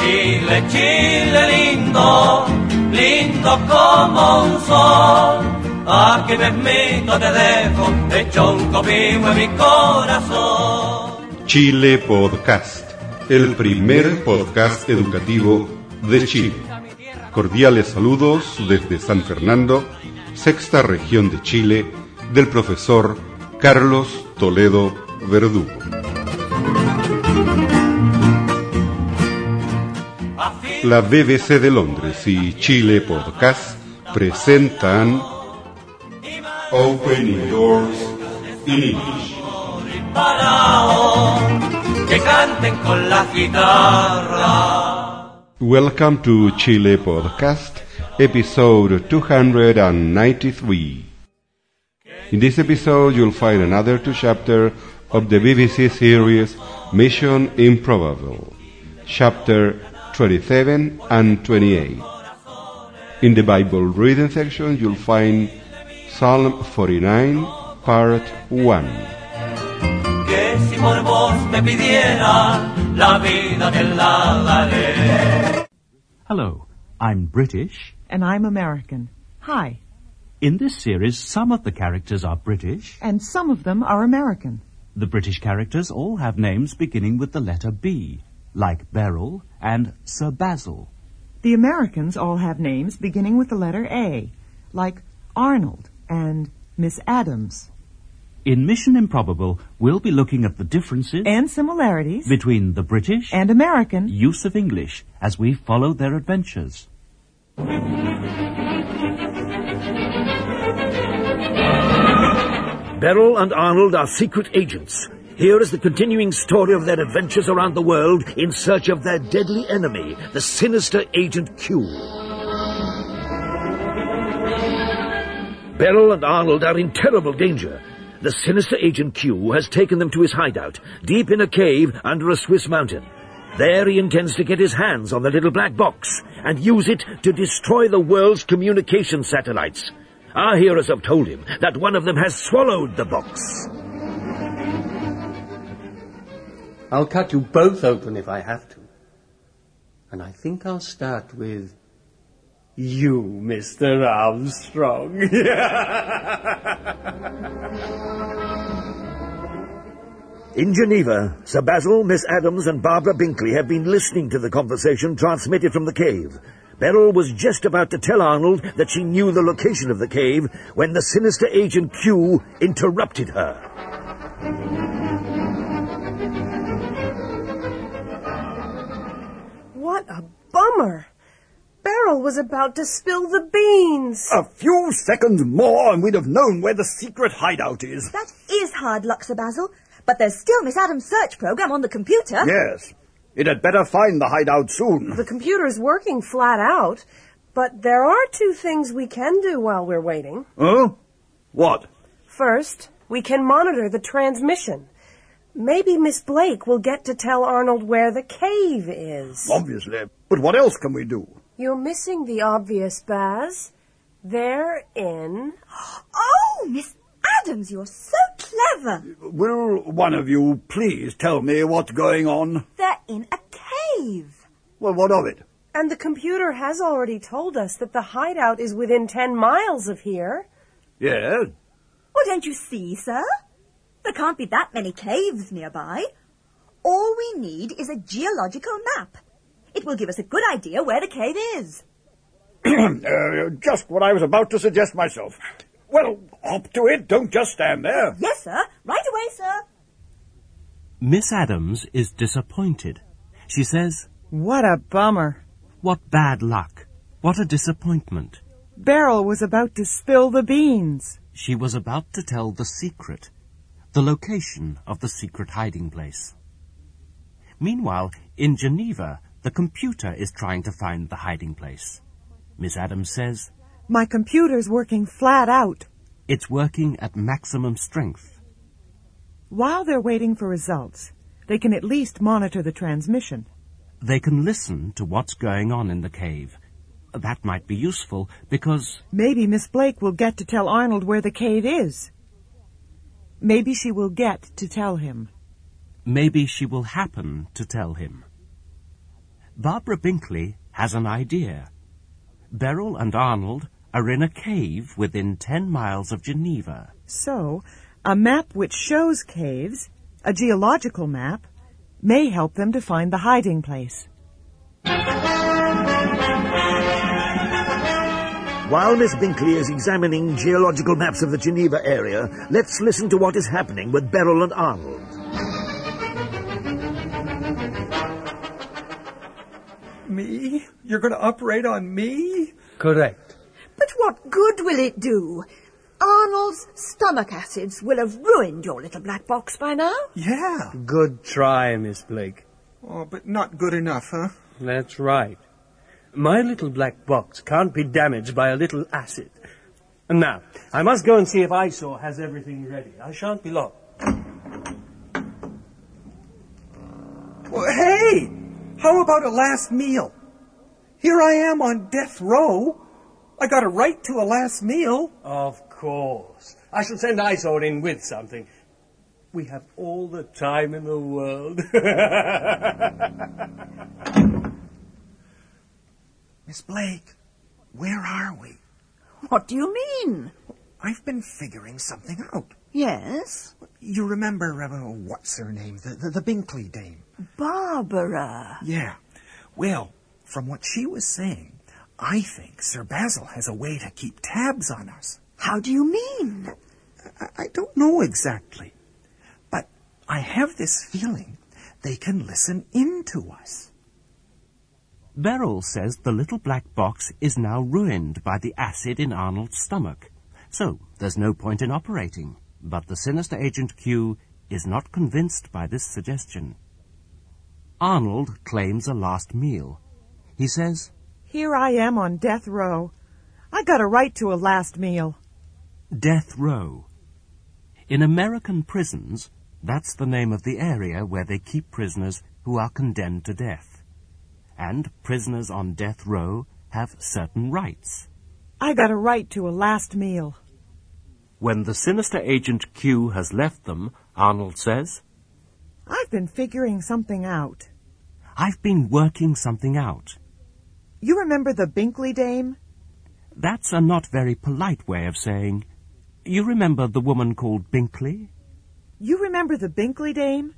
Chile, Chile lindo, lindo como un sol. Aquí mismito te dejo, hecho un copihue en mi corazón. Chile Podcast, el primer podcast educativo de Chile. Cordiales saludos desde San Fernando, sexta región de Chile, del profesor Carlos Toledo Verdugo. La BBC de Londres y Chile Podcast presentan Opening Doors in English. Que canten con la guitarra. Welcome to Chile Podcast, episode 293. In this episode, you'll find another two chapters of the BBC series Mission Improbable, chapter 27 and 28. In the Bible reading section, you'll find Psalm 49, part 1. Que si por vos me pidiera la vida te la daré. Hello, I'm British. And I'm American. Hi. In this series, some of the characters are British. And some of them are American. The British characters all have names beginning with the letter B, like Beryl and Sir Basil. The Americans all have names beginning with the letter A, like Arnold and Miss Adams. In Mission Improbable, we'll be looking at the differences And similarities between the British and American. use of English as we follow their adventures. Beryl and Arnold are secret agents. Here is the continuing story of their adventures around the world in search of their deadly enemy, the sinister Agent Q. Beryl and Arnold are in terrible danger. The sinister Agent Q has taken them to his hideout, deep in a cave under a Swiss mountain. There he intends to get his hands on the little black box and use it to destroy the world's communication satellites. Our heroes have told him that one of them has swallowed the box. I'll cut you both open if I have to. And I think I'll start with you, Mr. Armstrong. In Geneva, Sir Basil, Miss Adams, and Barbara Binkley have been listening to the conversation transmitted from the cave. Beryl was just about to tell Arnold that she knew the location of the cave when the sinister Agent Q interrupted her. Was about to spill the beans. A few seconds more and we'd have known where the secret hideout is. That is hard luck, Sir Basil. But there's still Miss Adams' search program on the computer. Yes. It had better find the hideout soon. The computer's working flat out, but there are two things we can do while we're waiting. Huh? What? First, we can monitor the transmission. Maybe Miss Blake will get to tell Arnold where the cave is. Obviously. But what else can we do? You're missing the obvious, Baz. They're in. Oh, Miss Adams, you're so clever. Will one of you please tell me what's going on? They're in a cave. Well, what of it? And the computer has already told us that the hideout is within ten miles of here. Yes. Well, don't you see, sir? There can't be that many caves nearby. All we need is a geological map. It will give us a good idea where the cave is. uh, just what I was about to suggest myself. Well, hop to it. Don't just stand there. Yes, sir. Right away, sir. Miss Adams is disappointed. She says, What a bummer. What bad luck. What a disappointment. Beryl was about to spill the beans. She was about to tell the secret, the location of the secret hiding place. Meanwhile, in Geneva, the computer is trying to find the hiding place. Miss Adams says My computer's working flat out. it's working at maximum strength. While they're waiting for results, they can at least monitor the transmission. They can listen to what's going on in the cave. That might be useful because Maybe Miss Blake will get to tell Arnold where the cave is. Maybe she will get to tell him. maybe she will happen to tell him. Barbara Binkley has an idea. Beryl and Arnold are in a cave within ten miles of Geneva. So, a map which shows caves, a geological map, may help them to find the hiding place. While Miss Binkley is examining geological maps of the Geneva area, let's listen to what is happening with Beryl and Arnold. Me? You're going to operate on me? Correct. But what good will it do? Arnold's stomach acids will have ruined your little black box by now. Yeah. Good try, Miss Blake. Oh, but not good enough, huh? That's right. My little black box can't be damaged by a little acid. And now, I must go and see if Eyesore has everything ready. I shan't be long. Well, hey! How about a last meal? Here I am on death row. I got a right to a last meal. Of course. I shall send Eyesore in with something. We have all the time in the world. Miss Blake, where are we? What do you mean? I've been figuring something out. Yes? You remember, uh, what's her name? The, the, the Binkley dame. Barbara. Yeah. Well, from what she was saying, I think Sir Basil has a way to keep tabs on us. How do you mean? I, I don't know exactly. But I have this feeling they can listen in to us. Beryl says the little black box is now ruined by the acid in Arnold's stomach, so there's no point in operating. But the sinister agent Q is not convinced by this suggestion. Arnold claims a last meal. He says, Here I am on death row. I got a right to a last meal. Death row. In American prisons, that's the name of the area where they keep prisoners who are condemned to death. And prisoners on death row have certain rights. I got a right to a last meal. When the sinister agent Q has left them, Arnold says, I've been figuring something out. I've been working something out. You remember the Binkley dame? That's a not very polite way of saying, you remember the woman called Binkley? You remember the Binkley dame?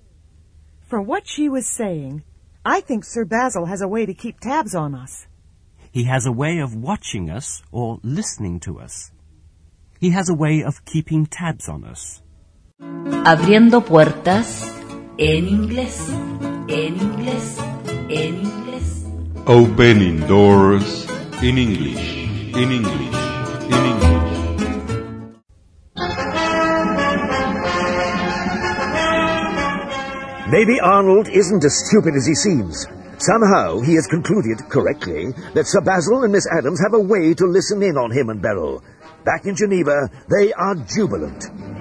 From what she was saying, I think Sir Basil has a way to keep tabs on us. He has a way of watching us or listening to us. He has a way of keeping tabs on us. Abriendo puertas en inglés, en inglés, en inglés. Opening doors in English, in English, in English. Maybe Arnold isn't as stupid as he seems. Somehow he has concluded, correctly, that Sir Basil and Miss Adams have a way to listen in on him and Beryl. Back in Geneva, they are jubilant.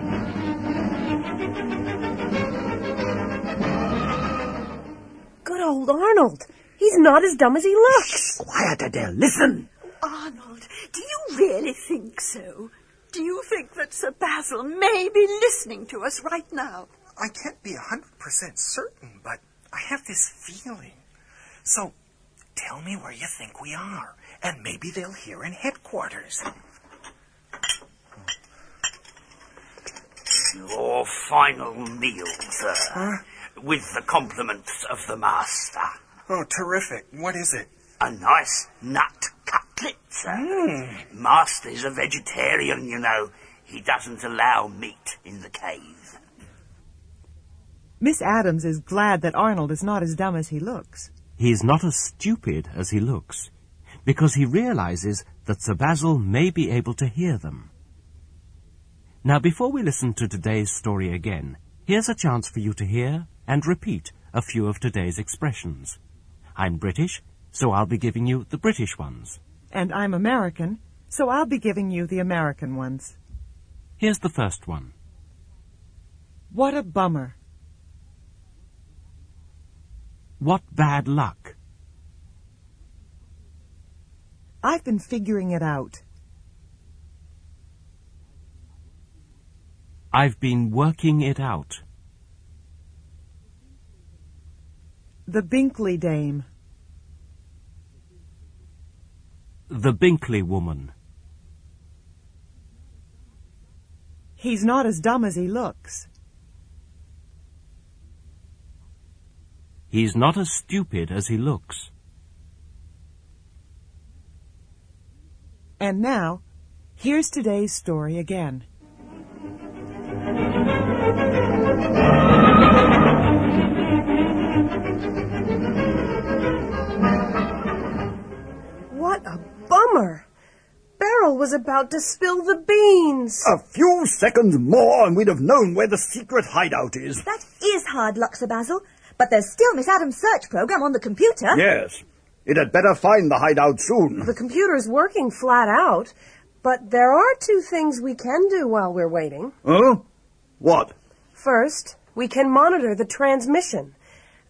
Old Arnold. He's not as dumb as he looks. Quiet, Adele. Listen. Arnold, do you really think so? Do you think that Sir Basil may be listening to us right now? I can't be a 100% certain, but I have this feeling. So, tell me where you think we are, and maybe they'll hear in headquarters. Your final meal, sir. With the compliments of the master. Oh, terrific. What is it? A nice nut cutlet, sir. Hmm. Master's a vegetarian, you know. He doesn't allow meat in the cave. Miss Adams is glad that Arnold is not as dumb as he looks. He is not as stupid as he looks, because he realizes that Sir Basil may be able to hear them. Now, before we listen to today's story again, here's a chance for you to hear and repeat a few of today's expressions. I'm British, so I'll be giving you the British ones. And I'm American, so I'll be giving you the American ones. Here's the first one. What a bummer. What bad luck. I've been figuring it out. I've been working it out. The Binkley dame. The Binkley Woman. He's not as dumb as he looks. He's not as stupid as he looks. And now, here's today's story again. Beryl was about to spill the beans. A few seconds more and we'd have known where the secret hideout is. That is hard luck, Sir Basil. But there's still Miss Adams' search program on the computer. Yes. It had better find the hideout soon. The computer's working flat out, but there are two things we can do while we're waiting. Huh? What? First, we can monitor the transmission.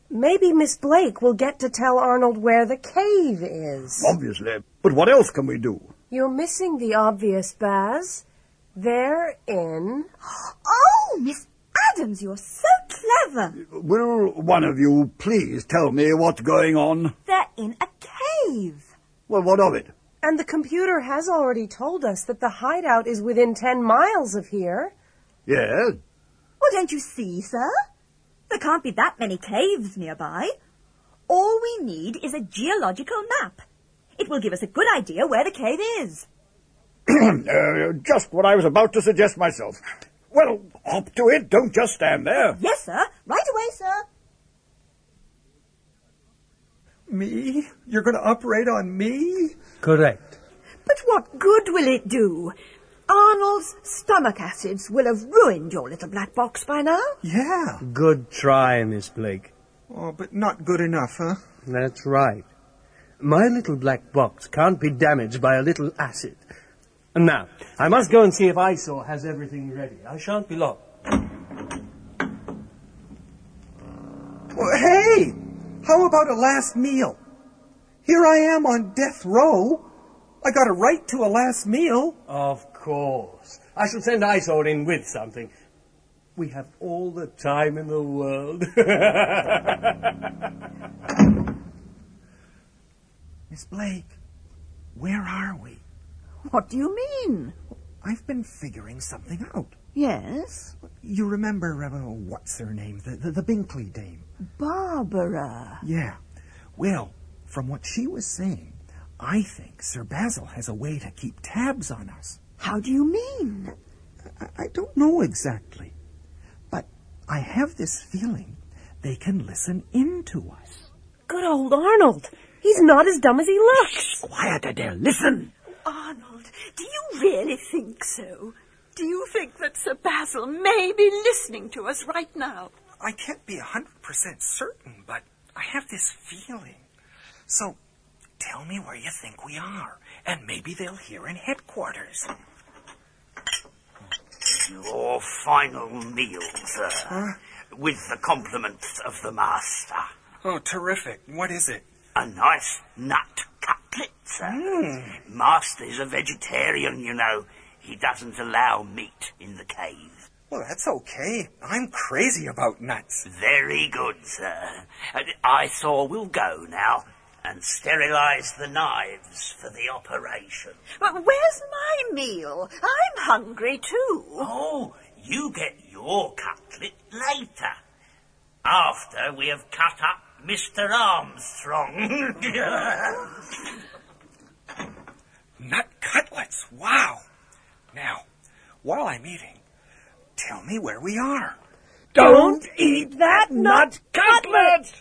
Maybe Miss Blake will get to tell Arnold where the cave is. Obviously. But what else can we do? You're missing the obvious, Baz. They're in. Oh, Miss Adams, you're so clever. Will one of you please tell me what's going on? They're in a cave. Well, what of it? And the computer has already told us that the hideout is within ten miles of here. Yes. Well, don't you see, sir? There can't be that many caves nearby. All we need is a geological map. It will give us a good idea where the cave is. uh, just what I was about to suggest myself. Well, hop to it. Don't just stand there. Yes, sir. Right away, sir. Me? You're going to operate on me? Correct. But what good will it do? Arnold's stomach acids will have ruined your little black box by now. Yeah. Good try, Miss Blake. Oh, but not good enough, huh? That's right. My little black box can't be damaged by a little acid. And now, I must go and see if Eyesore has everything ready. I shan't be long. Well, hey! How about a last meal? Here I am on death row. I got a right to a last meal. Of course. I shall send Eyesore in with something. We have all the time in the world. Miss Blake, where are we? What do you mean? I've been figuring something out. Yes? You remember, uh, what's her name? The, the, the Binkley dame. Barbara. Yeah. Well, from what she was saying, I think Sir Basil has a way to keep tabs on us. How do you mean? I, I don't know exactly. But I have this feeling they can listen in to us. Good old Arnold. He's not as dumb as he looks. Quiet there. Listen. Arnold, do you really think so? Do you think that Sir Basil may be listening to us right now? I can't be a hundred percent certain, but I have this feeling. So, tell me where you think we are, and maybe they'll hear in headquarters. Your final meal, sir. Huh? With the compliments of the master. Oh, terrific. What is it? A nice nut cutlet, sir. Mm. Master's a vegetarian, you know. He doesn't allow meat in the cave. Well, that's okay. I'm crazy about nuts. Very good, sir. I saw we'll go now and sterilize the knives for the operation. But where's my meal? I'm hungry too. Oh, you get your cutlet later. After we have cut up Mr. Armstrong. Nut cutlets. Wow. Now, while I'm eating, tell me where we are. Don't eat that nut cutlet!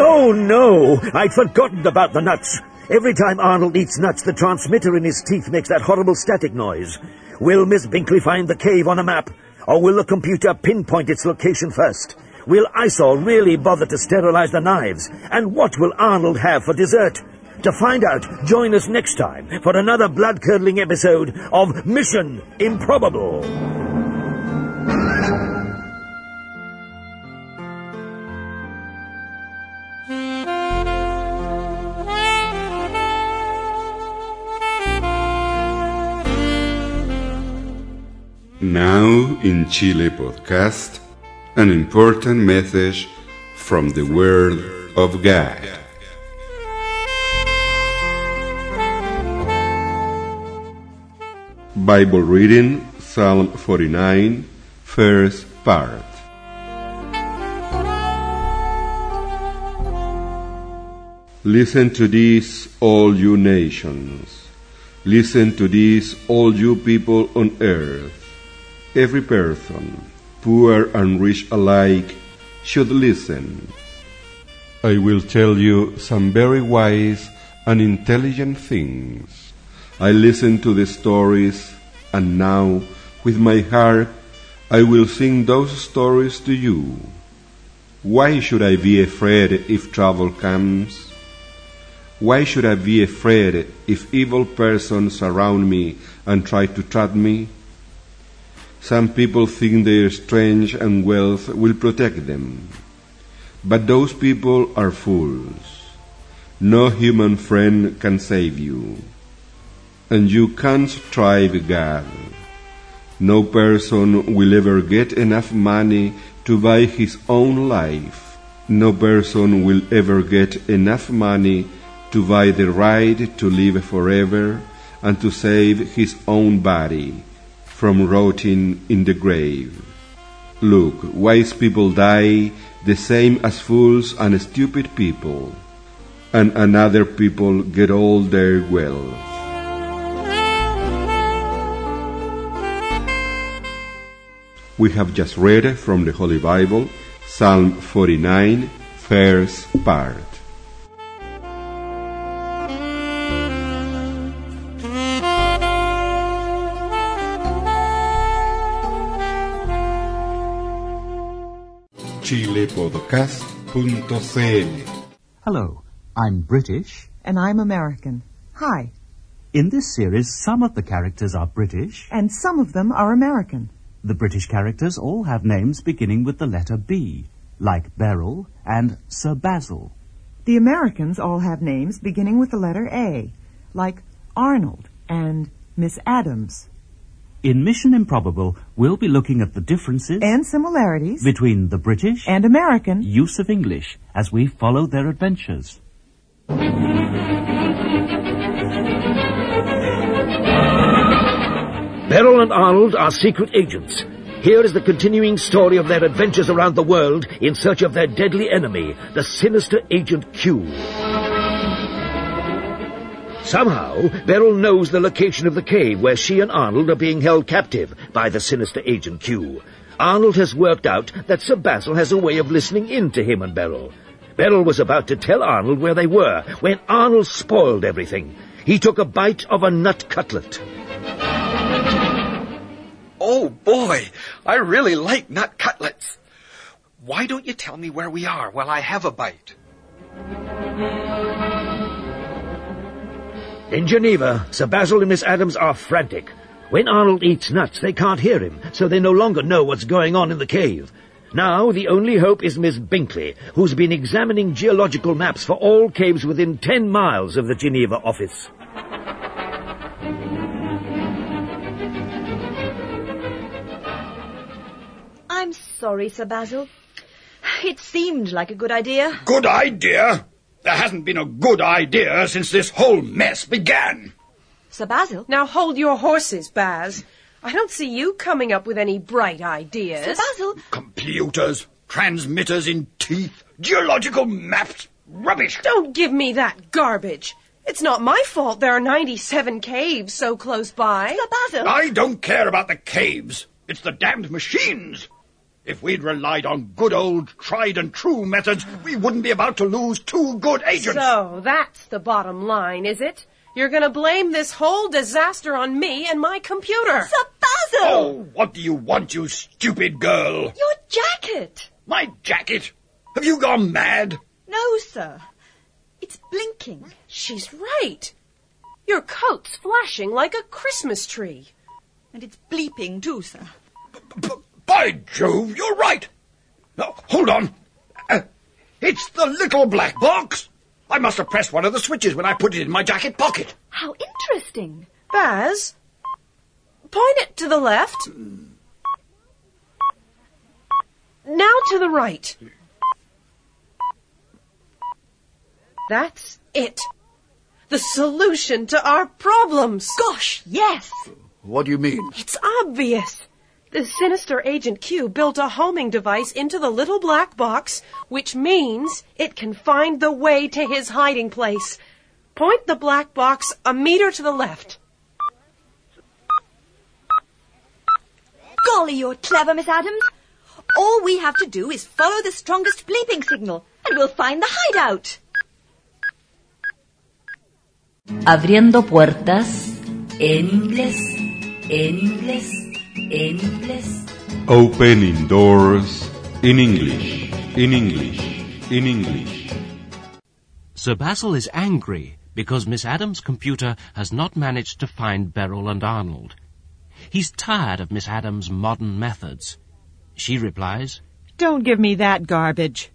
Oh no! I'd forgotten about the nuts. Every time Arnold eats nuts, the transmitter in his teeth makes that horrible static noise. Will Miss Binkley find the cave on a map? Or will the computer pinpoint its location first? Will Eyesore really bother to sterilize the knives? And what will Arnold have for dessert? To find out, join us next time for another blood-curdling episode of Mission Improbable. in Chile podcast, an important message from the Word of God. Bible reading Psalm 49, first part. Listen to this, all you nations. Listen to this, all you people on earth. Every person, poor and rich alike, should listen. I will tell you some very wise and intelligent things. I listen to the stories, and now, with my heart, I will sing those stories to you. Why should I be afraid if trouble comes? Why should I be afraid if evil persons surround me and try to trap me? Some people think their strength and wealth will protect them. But those people are fools. No human friend can save you. And you can't strive God. No person will ever get enough money to buy his own life. No person will ever get enough money to buy the right to live forever and to save his own body from rotting in the grave. Look, wise people die the same as fools and stupid people, and another people get all their wealth. We have just read from the Holy Bible Psalm 49, first part. chilepodcast.cl. Hello, I'm British. And I'm American. Hi. In this series, some of the characters are British. And some of them are American. The British characters all have names beginning with the letter B, like Beryl and Sir Basil. The Americans all have names beginning with the letter A, like Arnold and Miss Adams. In Mission Improbable, we'll be looking at the differences and similarities between the British and American use of English as we follow their adventures. Beryl and Arnold are secret agents. Here is the continuing story of their adventures around the world in search of their deadly enemy, the sinister Agent Q. Somehow, Beryl knows the location of the cave where she and Arnold are being held captive by the sinister Agent Q. Arnold has worked out that Sir Basil has a way of listening in to him and Beryl. Beryl was about to tell Arnold where they were when Arnold spoiled everything. He took a bite of a nut cutlet. Oh boy, I really like nut cutlets. Why don't you tell me where we are while I have a bite? In Geneva, Sir Basil and Miss Adams are frantic. When Arnold eats nuts, they can't hear him, so they no longer know what's going on in the cave. Now, the only hope is Miss Binkley, who's been examining geological maps for all caves within ten miles of the Geneva office. I'm sorry, Sir Basil. It seemed like a good idea. Good idea? There hasn't been a good idea since this whole mess began. Sir Basil? Now hold your horses, Baz. I don't see you coming up with any bright ideas. Sir Basil? Computers, transmitters in teeth, geological maps, rubbish. Don't give me that garbage. It's not my fault there are 97 caves so close by. Sir Basil? I don't care about the caves. It's the damned machines. If we'd relied on good old tried and true methods, we wouldn't be about to lose two good agents. So, that's the bottom line, is it? You're gonna blame this whole disaster on me and my computer. Sir Basil! Oh, what do you want, you stupid girl? Your jacket! My jacket? Have you gone mad? No, sir. It's blinking. She's right. Your coat's flashing like a Christmas tree. And it's bleeping too, sir. By Jove, you're right. Now, hold on. Uh, it's the little black box. I must have pressed one of the switches when I put it in my jacket pocket. How interesting. Baz, point it to the left. Now to the right. That's it. The solution to our problems. Gosh, yes. What do you mean? It's obvious. The sinister Agent Q built a homing device into the little black box, which means it can find the way to his hiding place. Point the black box a meter to the left. Golly, you're clever, Miss Adams. All we have to do is follow the strongest bleeping signal, and we'll find the hideout. Abriendo puertas en inglés, en inglés, en inglés. Opening doors in English, in English, in English. Sir Basil is angry because Miss Adams' computer has not managed to find Beryl and Arnold. He's tired of Miss Adams' modern methods. She replies, Don't give me that garbage.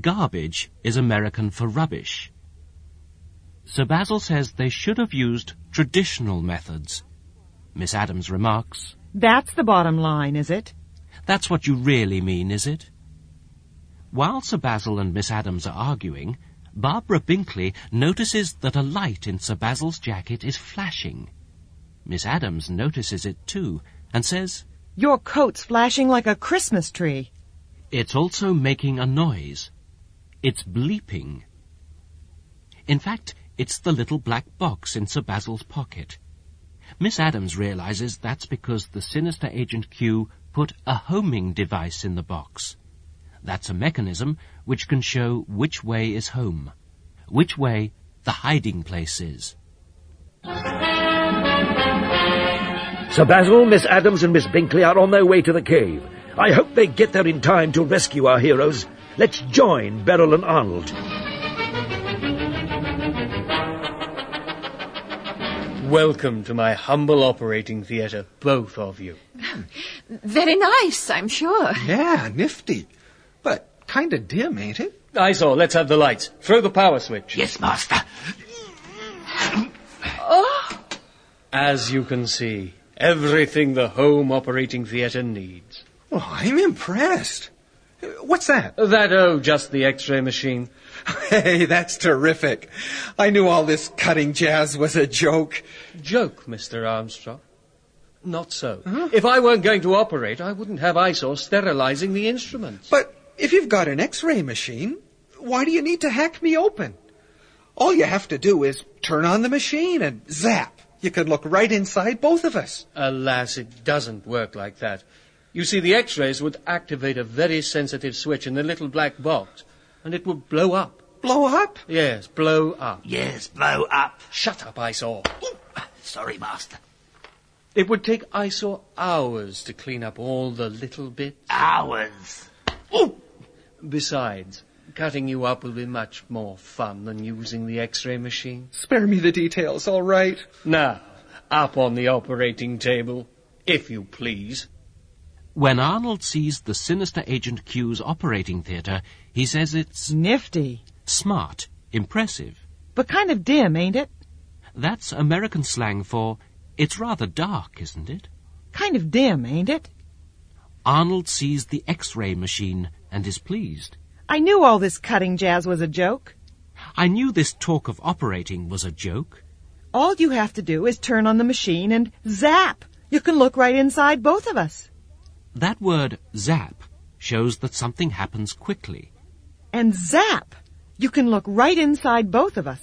Garbage is American for rubbish. Sir Basil says they should have used traditional methods. Miss Adams remarks, That's the bottom line, is it? That's what you really mean, is it? While Sir Basil and Miss Adams are arguing, Barbara Binkley notices that a light in Sir Basil's jacket is flashing. Miss Adams notices it too and says, Your coat's flashing like a Christmas tree. It's also making a noise. It's bleeping. In fact, it's the little black box in Sir Basil's pocket. Miss Adams realizes that's because the sinister Agent Q put a homing device in the box. That's a mechanism which can show which way is home, which way the hiding place is. Sir Basil, Miss Adams, and Miss Binkley are on their way to the cave. I hope they get there in time to rescue our heroes. Let's join Beryl and Arnold. Welcome to my humble operating theatre, both of you. Very nice, I'm sure. Yeah, nifty. But kinda dim, ain't it? Eyesore. Let's have the lights. Throw the power switch. Yes, Master. Oh, As you can see, everything the home operating theatre needs. Oh, I'm impressed. What's that? That, oh, just the x-ray machine. Hey, that's terrific. I knew all this cutting jazz was a joke. Joke, Mr. Armstrong. Not so. If I weren't going to operate, I wouldn't have Eyesore sterilizing the instruments. But if you've got an x-ray machine, why do you need to hack me open? All you have to do is turn on the machine and zap. You can look right inside both of us. Alas, it doesn't work like that. You see, the x-rays would activate a very sensitive switch in the little black box, and it would blow up. Blow up? Yes, blow up. Yes, blow up. Shut up, Eyesore. Sorry, Master. It would take Eyesore hours to clean up all the little bits. Hours. Besides, cutting you up will be much more fun than using the x-ray machine. Spare me the details, all right? Now, up on the operating table, if you please. When Arnold sees the sinister Agent Q's operating theatre, he says it's Nifty. smart, impressive. But kind of dim, ain't it? That's American slang for it's rather dark, isn't it? Kind of dim, ain't it? Arnold sees the X-ray machine and is pleased. I knew all this cutting jazz was a joke. I knew this talk of operating was a joke. All you have to do is turn on the machine and zap. You can look right inside both of us. That word zap shows that something happens quickly. And zap! You can look right inside both of us.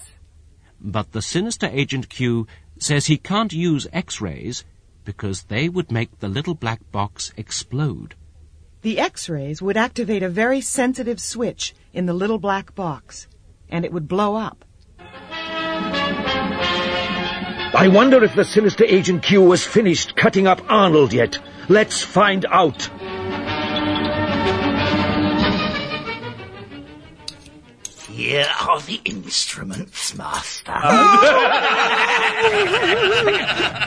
But the sinister Agent Q says he can't use X-rays because they would make the little black box explode. The X-rays would activate a very sensitive switch in the little black box, and it would blow up. I wonder if the sinister Agent Q has finished cutting up Arnold yet. Let's find out. Here are the instruments, Master. Oh.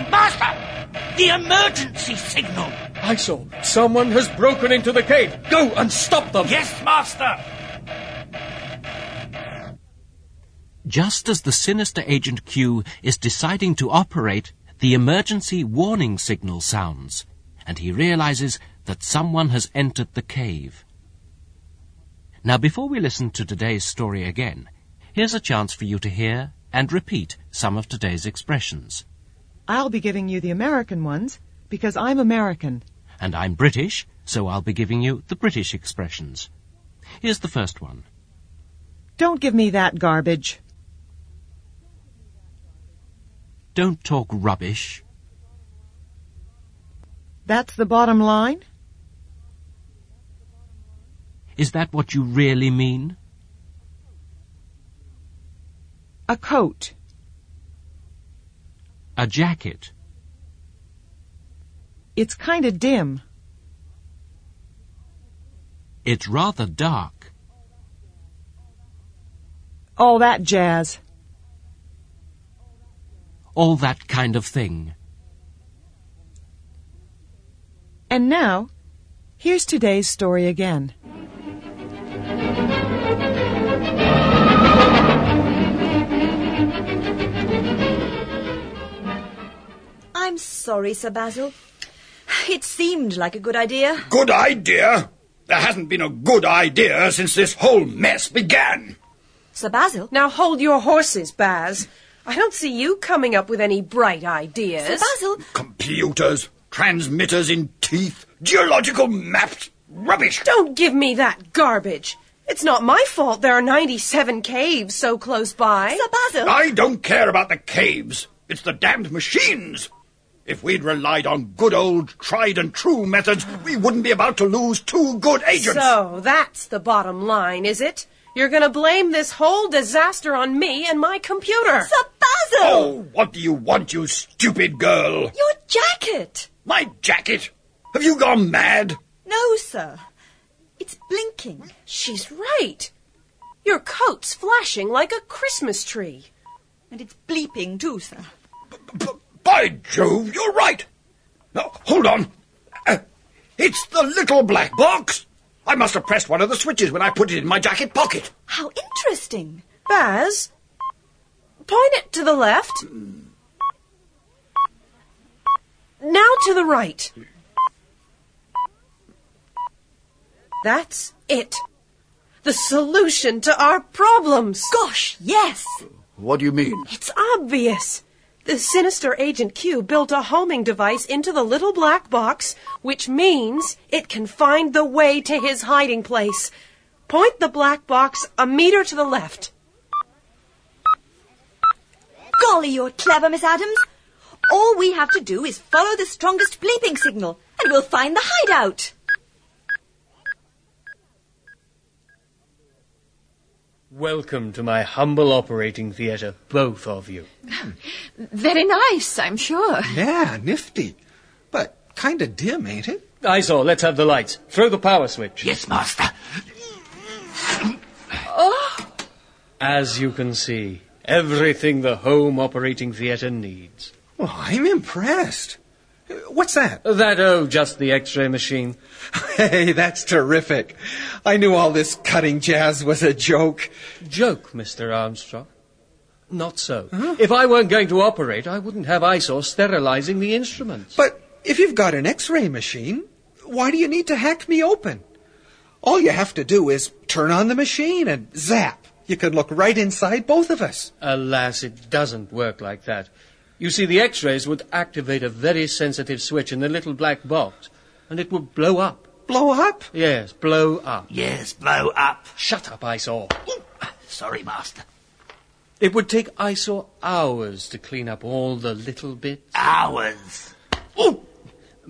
Master! The emergency signal! Eyesore. someone has broken into the cave. Go and stop them. Yes, Master! Just as the sinister Agent Q is deciding to operate, the emergency warning signal sounds, and he realizes that someone has entered the cave. Now, before we listen to today's story again, here's a chance for you to hear and repeat some of today's expressions. I'll be giving you the American ones because I'm American. And I'm British, so I'll be giving you the British expressions. Here's the first one. Don't give me that garbage. Don't talk rubbish. That's the bottom line? Is that what you really mean? A coat. A jacket. It's kind of dim. It's rather dark. All that jazz. All that kind of thing. And now, here's today's story again. I'm sorry, Sir Basil. It seemed like a good idea. Good idea? There hasn't been a good idea since this whole mess began. Sir Basil? Now hold your horses, Baz. I don't see you coming up with any bright ideas. Sir Basil? Computers, transmitters in teeth, geological maps, rubbish. Don't give me that garbage. It's not my fault there are 97 caves so close by. Sir Basil? I don't care about the caves. It's the damned machines. If we'd relied on good old tried and true methods, we wouldn't be about to lose two good agents. So that's the bottom line, is it? You're going to blame this whole disaster on me and my computer. Sir Basil! Oh, what do you want, you stupid girl? Your jacket! My jacket? Have you gone mad? No, sir. It's blinking. She's right. Your coat's flashing like a Christmas tree. And it's bleeping too, sir. By Jove, you're right. Now, hold on. Uh, it's the little black box. I must have pressed one of the switches when I put it in my jacket pocket. How interesting. Baz, point it to the left. Now to the right. That's it. The solution to our problems. Gosh, yes. What do you mean? It's obvious. The sinister Agent Q built a homing device into the little black box, which means it can find the way to his hiding place. Point the black box a meter to the left. Golly, you're clever, Miss Adams. All we have to do is follow the strongest bleeping signal, and we'll find the hideout. Welcome to my humble operating theatre, both of you. Hmm. Very nice, I'm sure. Yeah, nifty. But kinda dim, ain't it? Eyesore, let's have the lights. Throw the power switch. Yes, Master. Oh, As you can see, everything the home operating theatre needs. Well, I'm impressed. What's that? That, oh, just the x-ray machine. Hey, that's terrific. I knew all this cutting jazz was a joke. Joke, Mr. Armstrong. Not so. If I weren't going to operate, I wouldn't have Eyesore sterilizing the instruments. But if you've got an x-ray machine, why do you need to hack me open? All you have to do is turn on the machine and zap. You can look right inside both of us. Alas, it doesn't work like that. You see, the X-rays would activate a very sensitive switch in the little black box, and it would blow up. Blow up? Yes, blow up. Yes, blow up. Shut up, Eyesore. Sorry, Master. It would take Eyesore hours to clean up all the little bits. Hours.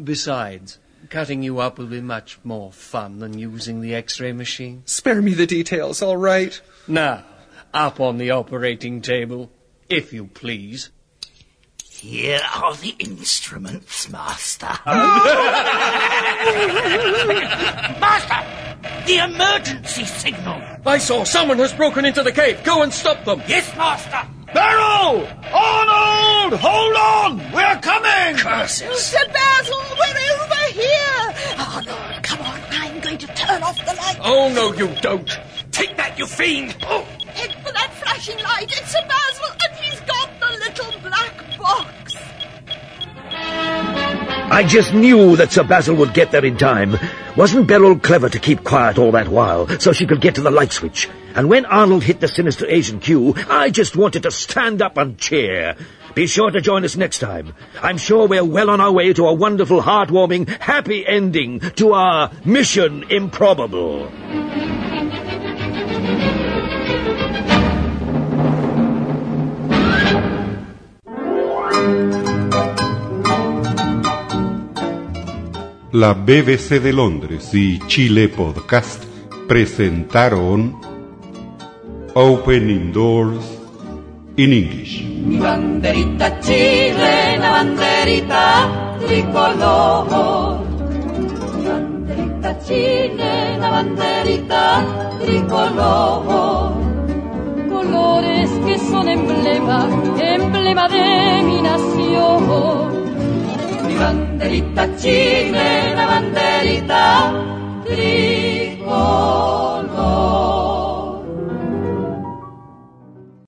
Besides, cutting you up will be much more fun than using the X-ray machine. Spare me the details, all right? Now, up on the operating table, if you please. Here are the instruments, Master. Master! The emergency signal! Eyesore someone has broken into the cave. Go and stop them. Yes, Master! Beryl! Arnold! Hold on! We're coming! Curses! Sir Basil, we're over here. Arnold, come on. I'm going to turn off the light. Oh, no, you don't. Take that, you fiend! Oh, Head for that flashing light. It's Sir Basil, and he's box. I just knew that Sir Basil would get there in time. Wasn't Beryl clever to keep quiet all that while, so she could get to the light switch? And when Arnold hit the sinister Agent Q, I just wanted to stand up and cheer. Be sure to join us next time. I'm sure we're well on our way to a wonderful, heartwarming, happy ending to our Mission Improbable. La BBC de Londres y Chile Podcast presentaron Opening Doors in English. Mi banderita chilena, banderita tricolor. Mi banderita chilena, banderita tricolor. Colores que son emblema, emblema de mi nación banderita chilena, banderita tricolor.